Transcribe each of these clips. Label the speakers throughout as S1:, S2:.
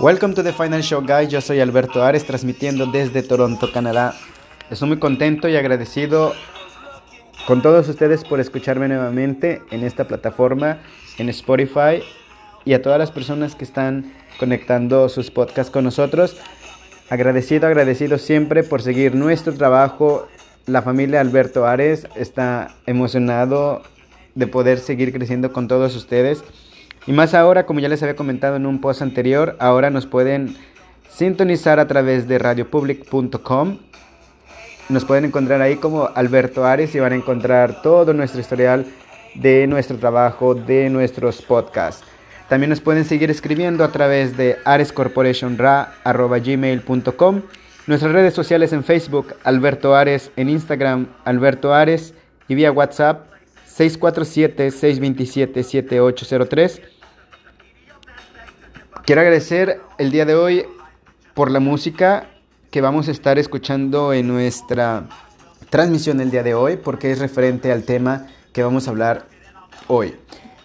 S1: Welcome to the Final Show, guys. Yo soy Alberto Ares, transmitiendo desde Toronto, Canadá. Estoy muy contento y agradecido con todos ustedes por escucharme nuevamente en esta plataforma, en Spotify, y a todas las personas que están conectando sus podcasts con nosotros. Agradecido, agradecido siempre por seguir nuestro trabajo. La familia Alberto Ares está emocionado de poder seguir creciendo con todos ustedes. Y más ahora, como ya les había comentado en un post anterior, ahora nos pueden sintonizar a través de radiopublic.com. Nos pueden encontrar ahí como Alberto Ares y van a encontrar todo nuestro historial de nuestro trabajo, de nuestros podcasts. También nos pueden seguir escribiendo a través de arescorporationra.gmail.com Nuestras redes sociales en Facebook, Alberto Ares, en Instagram, Alberto Ares y vía WhatsApp 647-627-7803. Quiero agradecer el día de hoy por la música que vamos a estar escuchando en nuestra transmisión el día de hoy, porque es referente al tema que vamos a hablar hoy.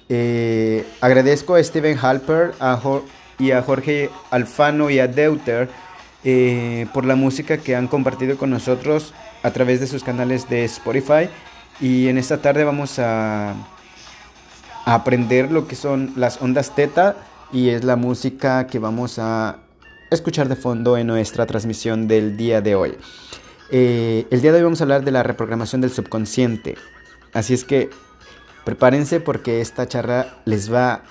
S1: Eh, agradezco a Steven Halper y a Jorge Alfano y a Deuter eh, por la música que han compartido con nosotros a través de sus canales de Spotify. Y en esta tarde vamos a, a aprender lo que son las ondas teta y es la música que vamos a escuchar de fondo en nuestra transmisión del día de hoy. Eh, el día de hoy vamos a hablar de la reprogramación del subconsciente. Así es que prepárense porque esta charla les va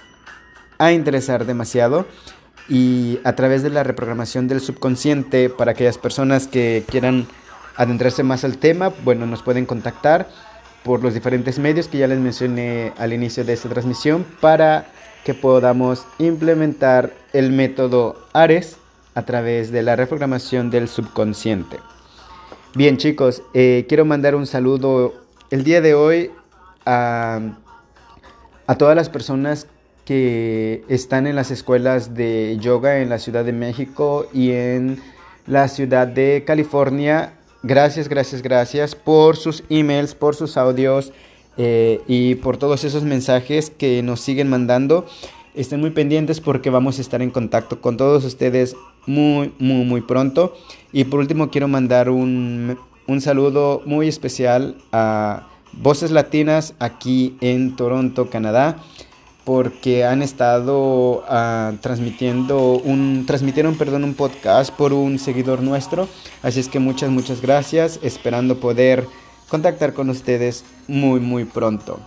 S1: a interesar demasiado. Y a través de la reprogramación del subconsciente, para aquellas personas que quieran adentrarse más al tema, bueno, nos pueden contactar por los diferentes medios que ya les mencioné al inicio de esta transmisión para que podamos implementar el método ARES a través de la reprogramación del subconsciente. Bien chicos, eh, quiero mandar un saludo el día de hoy a, a todas las personas que están en las escuelas de yoga en la Ciudad de México y en la ciudad de California. Gracias, gracias, gracias por sus emails, por sus audios, eh, y por todos esos mensajes que nos siguen mandando. Estén muy pendientes porque vamos a estar en contacto con todos ustedes muy, muy, muy pronto. Y por último quiero mandar un, un saludo muy especial a Voces Latinas aquí en Toronto, Canadá porque han estado uh, transmitiendo un transmitieron perdón un podcast por un seguidor nuestro así es que muchas muchas gracias esperando poder contactar con ustedes muy muy pronto.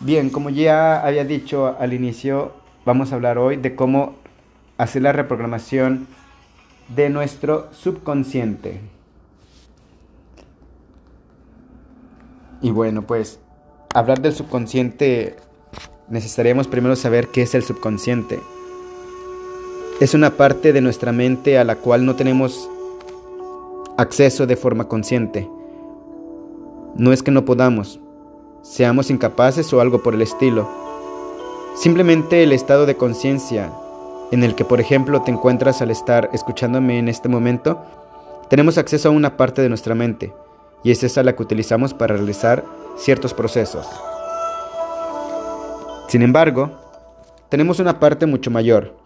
S1: Bien, como ya había dicho al inicio, vamos a hablar hoy de cómo hacer la reprogramación de nuestro subconsciente. Y bueno, pues hablar del subconsciente necesitaríamos primero saber qué es el subconsciente. Es una parte de nuestra mente a la cual no tenemos acceso de forma consciente. No es que no podamos, seamos incapaces o algo por el estilo. Simplemente el estado de conciencia en el que, por ejemplo, te encuentras al estar escuchándome en este momento, tenemos acceso a una parte de nuestra mente, y es esa la que utilizamos para realizar ciertos procesos. Sin embargo, tenemos una parte mucho mayor,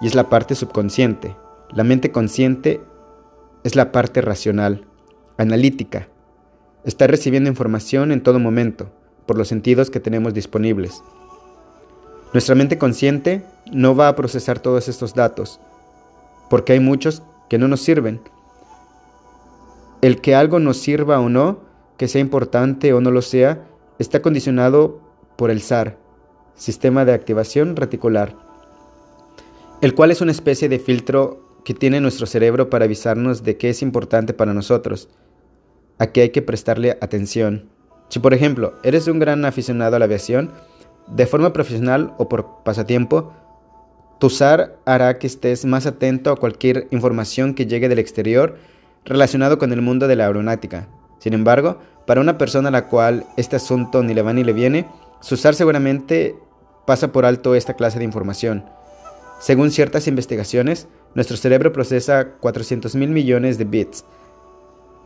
S1: y es la parte subconsciente. La mente consciente es la parte racional, analítica, está recibiendo información en todo momento, por los sentidos que tenemos disponibles. Nuestra mente consciente no va a procesar todos estos datos, porque hay muchos que no nos sirven. El que algo nos sirva o no, que sea importante o no lo sea, está condicionado por el SAR, Sistema de Activación Reticular, el cual es una especie de filtro que tiene nuestro cerebro para avisarnos de qué es importante para nosotros a qué hay que prestarle atención. Si por ejemplo eres un gran aficionado a la aviación, de forma profesional o por pasatiempo, tu SAR hará que estés más atento a cualquier información que llegue del exterior relacionado con el mundo de la aeronáutica. Sin embargo, para una persona a la cual este asunto ni le va ni le viene, su SAR seguramente pasa por alto esta clase de información. Según ciertas investigaciones, nuestro cerebro procesa 400 mil millones de bits,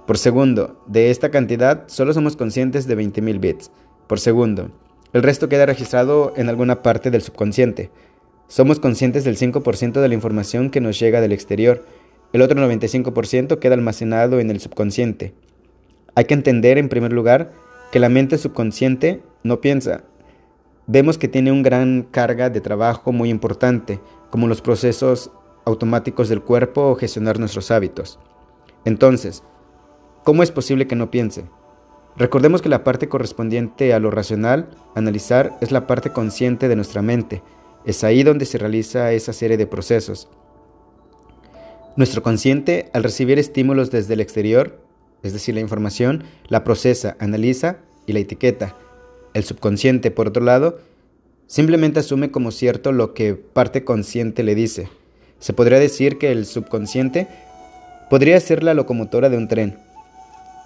S1: por segundo. De esta cantidad, solo somos conscientes de 20.000 bits por segundo. El resto queda registrado en alguna parte del subconsciente. Somos conscientes del 5% de la información que nos llega del exterior. El otro 95% queda almacenado en el subconsciente. Hay que entender, en primer lugar, que la mente subconsciente no piensa. Vemos que tiene una gran carga de trabajo muy importante, como los procesos automáticos del cuerpo o gestionar nuestros hábitos. Entonces, ¿cómo es posible que no piense? Recordemos que la parte correspondiente a lo racional, analizar, es la parte consciente de nuestra mente. Es ahí donde se realiza esa serie de procesos. Nuestro consciente, al recibir estímulos desde el exterior, es decir, la información, la procesa, analiza y la etiqueta. El subconsciente, por otro lado, simplemente asume como cierto lo que parte consciente le dice. Se podría decir que el subconsciente podría ser la locomotora de un tren,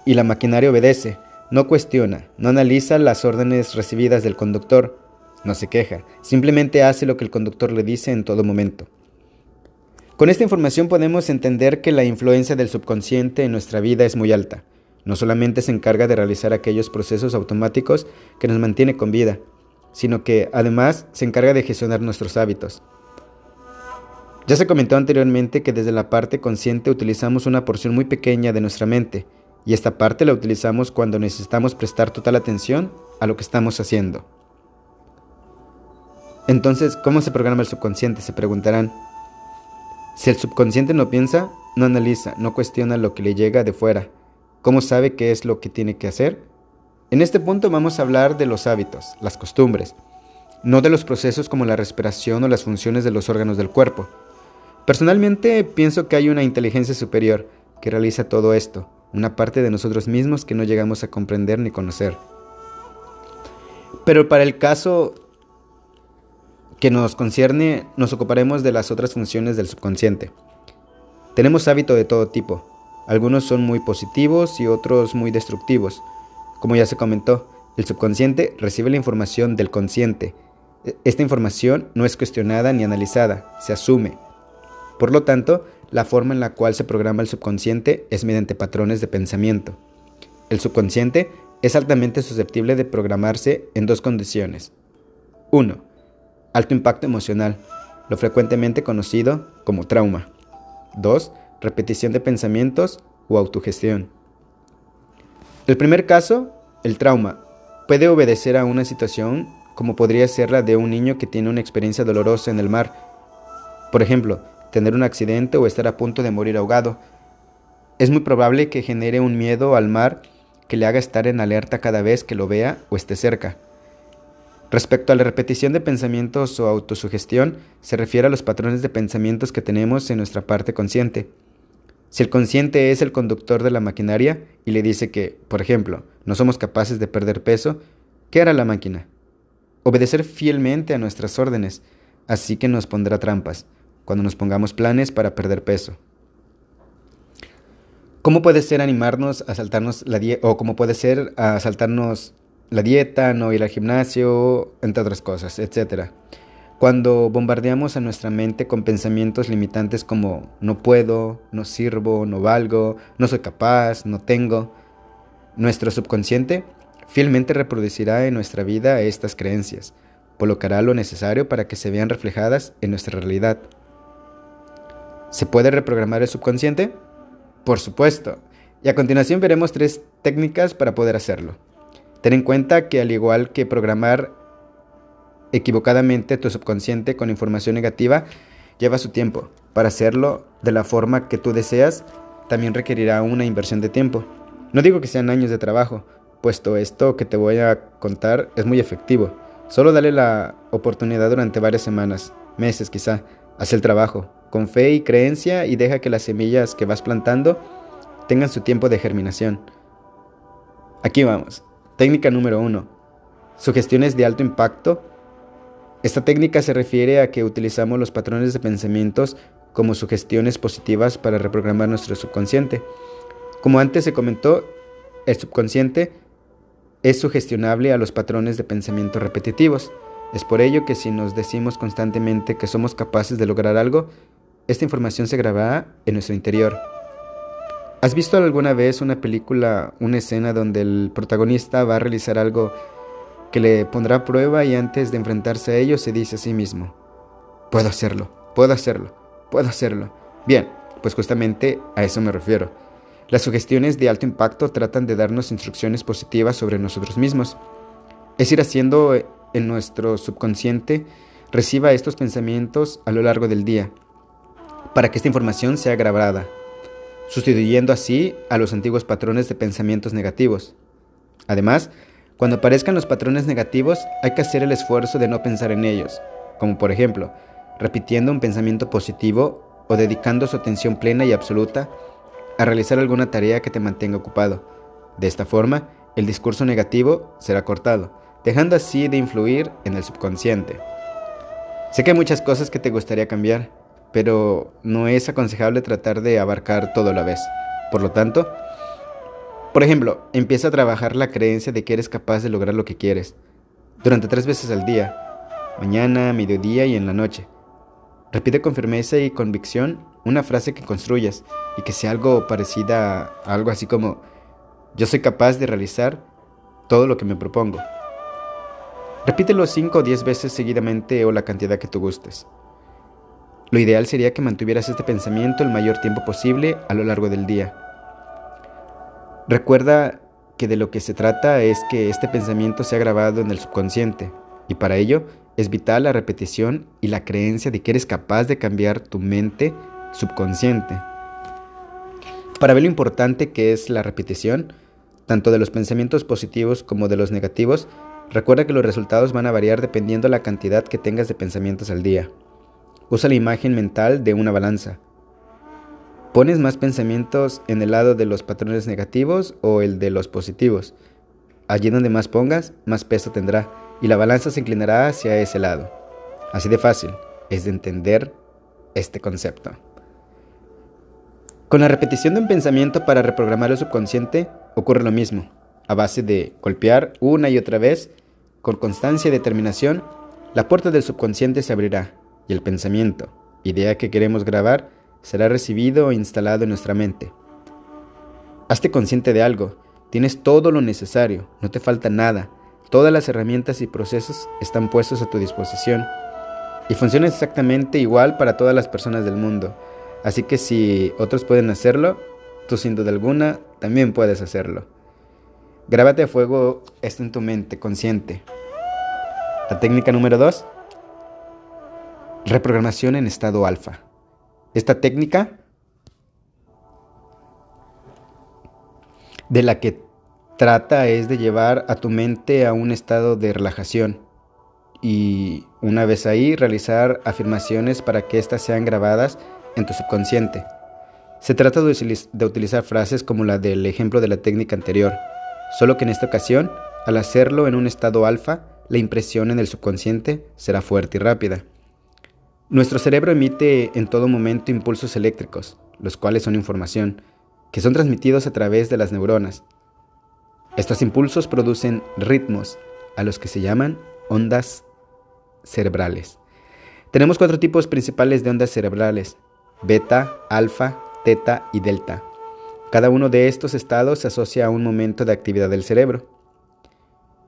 S1: y la maquinaria obedece, no cuestiona, no analiza las órdenes recibidas del conductor, no se queja, simplemente hace lo que el conductor le dice en todo momento. Con esta información podemos entender que la influencia del subconsciente en nuestra vida es muy alta. No solamente se encarga de realizar aquellos procesos automáticos que nos mantiene con vida, sino que además se encarga de gestionar nuestros hábitos. Ya se comentó anteriormente que desde la parte consciente utilizamos una porción muy pequeña de nuestra mente, y esta parte la utilizamos cuando necesitamos prestar total atención a lo que estamos haciendo. Entonces, ¿cómo se programa el subconsciente? Se preguntarán. Si el subconsciente no piensa, no analiza, no cuestiona lo que le llega de fuera, ¿cómo sabe qué es lo que tiene que hacer? En este punto vamos a hablar de los hábitos, las costumbres, no de los procesos como la respiración o las funciones de los órganos del cuerpo. Personalmente pienso que hay una inteligencia superior que realiza todo esto, una parte de nosotros mismos que no llegamos a comprender ni conocer. Pero para el caso que nos concierne, nos ocuparemos de las otras funciones del subconsciente. Tenemos hábito de todo tipo. Algunos son muy positivos y otros muy destructivos. Como ya se comentó, el subconsciente recibe la información del consciente. E, esta información no es cuestionada ni analizada, se asume. Por lo tanto, la forma en la cual se programa el subconsciente es mediante patrones de pensamiento. El subconsciente es altamente susceptible de programarse en dos condiciones. 1. Alto impacto emocional, lo frecuentemente conocido como trauma. 2. Repetición de pensamientos o autogestión. El primer caso, el trauma, puede obedecer a una situación como podría ser la de un niño que tiene una experiencia dolorosa en el mar. Por ejemplo, tener un accidente o estar a punto de morir ahogado. Es muy probable que genere un miedo al mar que le haga estar en alerta cada vez que lo vea o esté cerca. Respecto a la repetición de pensamientos o autosugestión, se refiere a los patrones de pensamientos que tenemos en nuestra parte consciente. Si el consciente es el conductor de la maquinaria y le dice que, por ejemplo, no somos capaces de perder peso, ¿qué hará la máquina? Obedecer fielmente a nuestras órdenes, así que nos pondrá trampas cuando nos pongamos planes para perder peso. ¿Cómo puede ser animarnos a saltarnos la dieta o cómo puede ser a saltarnos la dieta, no ir al gimnasio, entre otras cosas, etcétera? Cuando bombardeamos a nuestra mente con pensamientos limitantes como no puedo, no sirvo, no valgo, no soy capaz, no tengo, nuestro subconsciente fielmente reproducirá en nuestra vida estas creencias, colocará lo necesario para que se vean reflejadas en nuestra realidad. ¿Se puede reprogramar el subconsciente? Por supuesto. Y a continuación veremos tres técnicas para poder hacerlo. Ten en cuenta que al igual que programar equivocadamente tu subconsciente con información negativa, lleva su tiempo. Para hacerlo de la forma que tú deseas, también requerirá una inversión de tiempo. No digo que sean años de trabajo, puesto esto que te voy a contar es muy efectivo. Solo dale la oportunidad durante varias semanas, meses quizá, haz el trabajo, con fe y creencia y deja que las semillas que vas plantando tengan su tiempo de germinación. Aquí vamos. Técnica número uno. Sugestiones de alto impacto. Esta técnica se refiere a que utilizamos los patrones de pensamientos como sugestiones positivas para reprogramar nuestro subconsciente. Como antes se comentó, el subconsciente es sugestionable a los patrones de pensamiento repetitivos. Es por ello que si nos decimos constantemente que somos capaces de lograr algo, esta información se grabará en nuestro interior. ¿Has visto alguna vez una película, una escena donde el protagonista va a realizar algo que le pondrá a prueba y antes de enfrentarse a ello se dice a sí mismo, puedo hacerlo, puedo hacerlo, puedo hacerlo. Bien, pues justamente a eso me refiero. Las sugestiones de alto impacto tratan de darnos instrucciones positivas sobre nosotros mismos. Es ir haciendo en nuestro subconsciente reciba estos pensamientos a lo largo del día, para que esta información sea grabada, sustituyendo así a los antiguos patrones de pensamientos negativos. Además, cuando aparezcan los patrones negativos, hay que hacer el esfuerzo de no pensar en ellos, como por ejemplo, repitiendo un pensamiento positivo o dedicando su atención plena y absoluta a realizar alguna tarea que te mantenga ocupado. De esta forma, el discurso negativo será cortado, dejando así de influir en el subconsciente. Sé que hay muchas cosas que te gustaría cambiar, pero no es aconsejable tratar de abarcar todo a la vez. Por lo tanto, por ejemplo, empieza a trabajar la creencia de que eres capaz de lograr lo que quieres, durante tres veces al día, mañana, mediodía y en la noche. Repite con firmeza y convicción una frase que construyas y que sea algo parecida a algo así como, yo soy capaz de realizar todo lo que me propongo. Repítelo 5 o 10 veces seguidamente o la cantidad que tú gustes. Lo ideal sería que mantuvieras este pensamiento el mayor tiempo posible a lo largo del día. Recuerda que de lo que se trata es que este pensamiento sea grabado en el subconsciente y para ello es vital la repetición y la creencia de que eres capaz de cambiar tu mente subconsciente. Para ver lo importante que es la repetición, tanto de los pensamientos positivos como de los negativos, Recuerda que los resultados van a variar dependiendo la cantidad que tengas de pensamientos al día. Usa la imagen mental de una balanza. ¿Pones más pensamientos en el lado de los patrones negativos o el de los positivos? Allí donde más pongas, más peso tendrá y la balanza se inclinará hacia ese lado. Así de fácil es de entender este concepto. Con la repetición de un pensamiento para reprogramar el subconsciente ocurre lo mismo a base de golpear una y otra vez, con constancia y determinación, la puerta del subconsciente se abrirá y el pensamiento, idea que queremos grabar, será recibido e instalado en nuestra mente. Hazte consciente de algo, tienes todo lo necesario, no te falta nada, todas las herramientas y procesos están puestos a tu disposición y funciona exactamente igual para todas las personas del mundo. Así que si otros pueden hacerlo, tú sin duda alguna también puedes hacerlo. Grábate a fuego esto en tu mente consciente. La técnica número 2. Reprogramación en estado alfa. Esta técnica de la que trata es de llevar a tu mente a un estado de relajación y una vez ahí realizar afirmaciones para que éstas sean grabadas en tu subconsciente. Se trata de utilizar frases como la del ejemplo de la técnica anterior Solo que en esta ocasión, al hacerlo en un estado alfa, la impresión en el subconsciente será fuerte y rápida. Nuestro cerebro emite en todo momento impulsos eléctricos, los cuales son información, que son transmitidos a través de las neuronas. Estos impulsos producen ritmos, a los que se llaman ondas cerebrales. Tenemos cuatro tipos principales de ondas cerebrales, beta, alfa, teta y delta. Cada uno de estos estados se asocia a un momento de actividad del cerebro.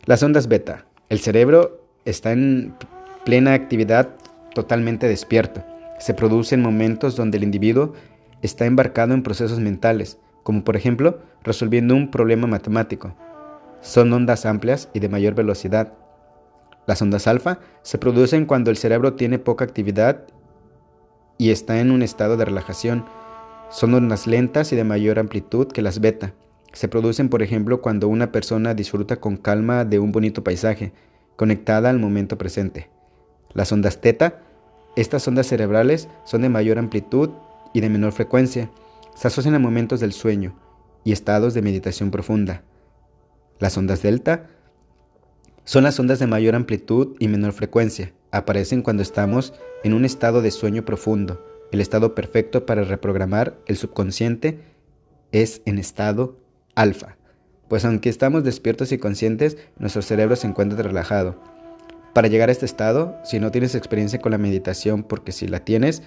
S1: Las ondas beta. El cerebro está en plena actividad totalmente despierto. Se produce en momentos donde el individuo está embarcado en procesos mentales, como por ejemplo resolviendo un problema matemático. Son ondas amplias y de mayor velocidad. Las ondas alfa se producen cuando el cerebro tiene poca actividad y está en un estado de relajación son ondas lentas y de mayor amplitud que las beta. Se producen, por ejemplo, cuando una persona disfruta con calma de un bonito paisaje, conectada al momento presente. Las ondas teta, estas ondas cerebrales son de mayor amplitud y de menor frecuencia. Se asocian a momentos del sueño y estados de meditación profunda. Las ondas delta son las ondas de mayor amplitud y menor frecuencia. Aparecen cuando estamos en un estado de sueño profundo el estado perfecto para reprogramar el subconsciente es en estado alfa, pues aunque estamos despiertos y conscientes, nuestro cerebro se encuentra relajado. Para llegar a este estado, si no tienes experiencia con la meditación, porque si la tienes,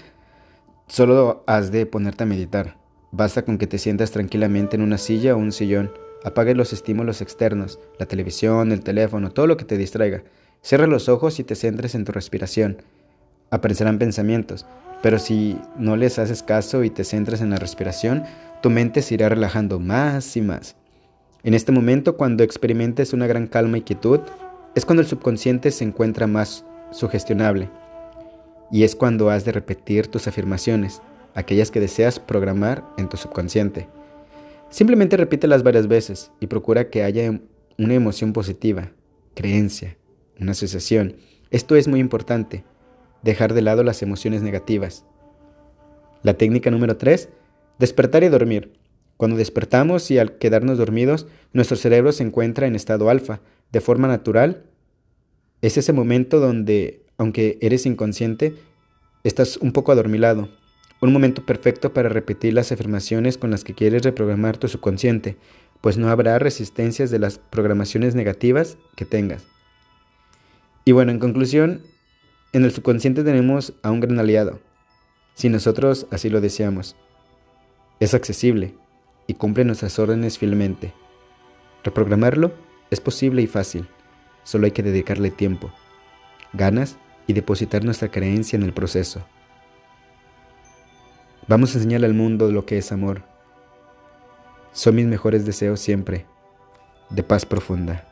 S1: solo has de ponerte a meditar. Basta con que te sientas tranquilamente en una silla o un sillón, Apague los estímulos externos, la televisión, el teléfono, todo lo que te distraiga. Cierra los ojos y te centres en tu respiración. Aparecerán pensamientos, pero si no les haces caso y te centras en la respiración, tu mente se irá relajando más y más. En este momento, cuando experimentes una gran calma y quietud, es cuando el subconsciente se encuentra más sugestionable. Y es cuando has de repetir tus afirmaciones, aquellas que deseas programar en tu subconsciente. Simplemente repítelas varias veces y procura que haya una emoción positiva, creencia, una asociación. Esto es muy importante, dejar de lado las emociones negativas. La técnica número 3, despertar y dormir. Cuando despertamos y al quedarnos dormidos, nuestro cerebro se encuentra en estado alfa, de forma natural. Es ese momento donde, aunque eres inconsciente, estás un poco adormilado, un momento perfecto para repetir las afirmaciones con las que quieres reprogramar tu subconsciente, pues no habrá resistencias de las programaciones negativas que tengas. Y bueno, en conclusión, en el subconsciente tenemos a un gran aliado, si nosotros así lo deseamos. Es accesible y cumple nuestras órdenes fielmente. Reprogramarlo es posible y fácil, solo hay que dedicarle tiempo, ganas y depositar nuestra creencia en el proceso. Vamos a enseñarle al mundo lo que es amor. Son mis mejores deseos siempre, de paz profunda.